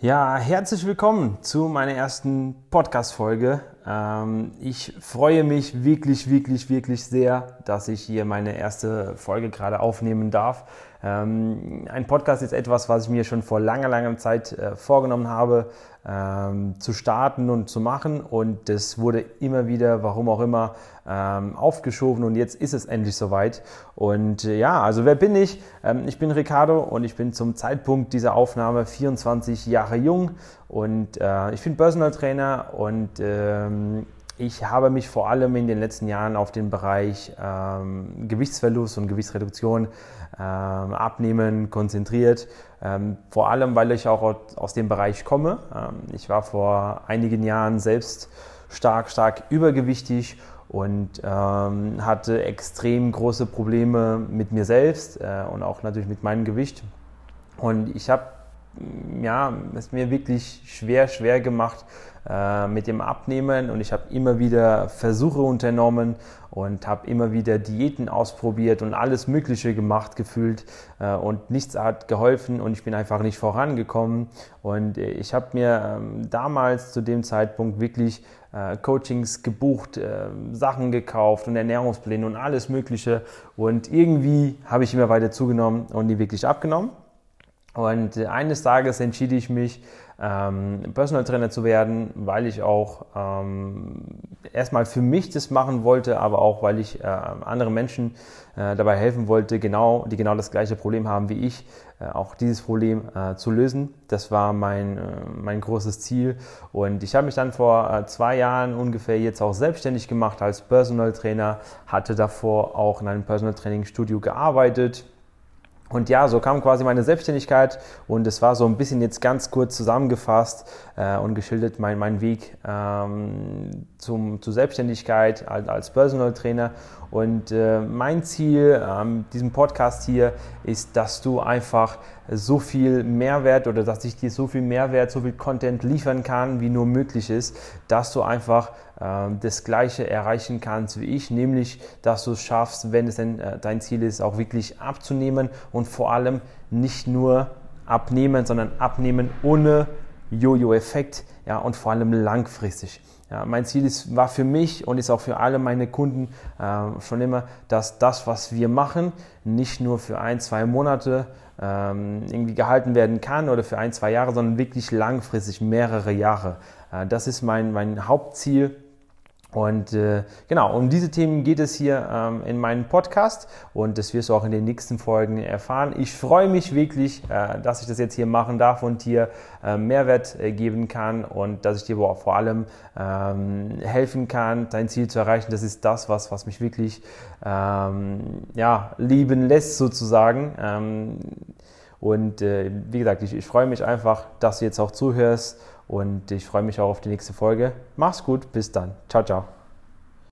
Ja, herzlich willkommen zu meiner ersten Podcast-Folge. Ähm, ich freue mich wirklich, wirklich, wirklich sehr, dass ich hier meine erste Folge gerade aufnehmen darf. Ähm, ein Podcast ist etwas, was ich mir schon vor langer, langer Zeit äh, vorgenommen habe, ähm, zu starten und zu machen. Und das wurde immer wieder, warum auch immer, aufgeschoben und jetzt ist es endlich soweit. Und äh, ja, also wer bin ich? Ich bin Ricardo und ich bin zum Zeitpunkt dieser Aufnahme 24 Jahre jung und äh, ich bin Personal Trainer und ähm, ich habe mich vor allem in den letzten Jahren auf den Bereich ähm, Gewichtsverlust und Gewichtsreduktion ähm, abnehmen konzentriert. Ähm, vor allem, weil ich auch aus dem Bereich komme. Ähm, ich war vor einigen Jahren selbst stark, stark übergewichtig und ähm, hatte extrem große Probleme mit mir selbst äh, und auch natürlich mit meinem Gewicht. Und ich habe ja, es mir wirklich schwer, schwer gemacht äh, mit dem Abnehmen. Und ich habe immer wieder Versuche unternommen und habe immer wieder Diäten ausprobiert und alles Mögliche gemacht gefühlt. Äh, und nichts hat geholfen und ich bin einfach nicht vorangekommen. Und äh, ich habe mir ähm, damals zu dem Zeitpunkt wirklich äh, Coachings gebucht, äh, Sachen gekauft und Ernährungspläne und alles Mögliche. Und irgendwie habe ich immer weiter zugenommen und nie wirklich abgenommen. Und äh, eines Tages entschied ich mich, ähm, Personal Trainer zu werden, weil ich auch ähm, erstmal für mich das machen wollte, aber auch weil ich äh, anderen Menschen äh, dabei helfen wollte, genau, die genau das gleiche Problem haben wie ich, äh, auch dieses Problem äh, zu lösen. Das war mein, äh, mein großes Ziel. Und ich habe mich dann vor zwei Jahren ungefähr jetzt auch selbstständig gemacht als Personal Trainer, hatte davor auch in einem Personal Training Studio gearbeitet und ja, so kam quasi meine Selbstständigkeit und es war so ein bisschen jetzt ganz kurz zusammengefasst äh, und geschildert mein, mein Weg ähm, zum, zur Selbstständigkeit als, als Personal Trainer. Und äh, mein Ziel ähm, diesem Podcast hier ist, dass du einfach so viel Mehrwert oder dass ich dir so viel Mehrwert, so viel Content liefern kann, wie nur möglich ist, dass du einfach äh, das Gleiche erreichen kannst wie ich, nämlich, dass du es schaffst, wenn es denn äh, dein Ziel ist, auch wirklich abzunehmen vor allem nicht nur abnehmen, sondern abnehmen ohne Jojo-Effekt ja, und vor allem langfristig. Ja, mein Ziel ist, war für mich und ist auch für alle meine Kunden äh, schon immer, dass das, was wir machen, nicht nur für ein, zwei Monate ähm, irgendwie gehalten werden kann oder für ein, zwei Jahre, sondern wirklich langfristig, mehrere Jahre. Äh, das ist mein, mein Hauptziel und äh, genau, um diese Themen geht es hier ähm, in meinem Podcast und das wirst du auch in den nächsten Folgen erfahren. Ich freue mich wirklich, äh, dass ich das jetzt hier machen darf und dir äh, Mehrwert äh, geben kann und dass ich dir vor allem ähm, helfen kann, dein Ziel zu erreichen. Das ist das, was, was mich wirklich ähm, ja, lieben lässt sozusagen. Und äh, wie gesagt, ich, ich freue mich einfach, dass du jetzt auch zuhörst und ich freue mich auch auf die nächste Folge. Mach's gut, bis dann. Ciao, ciao.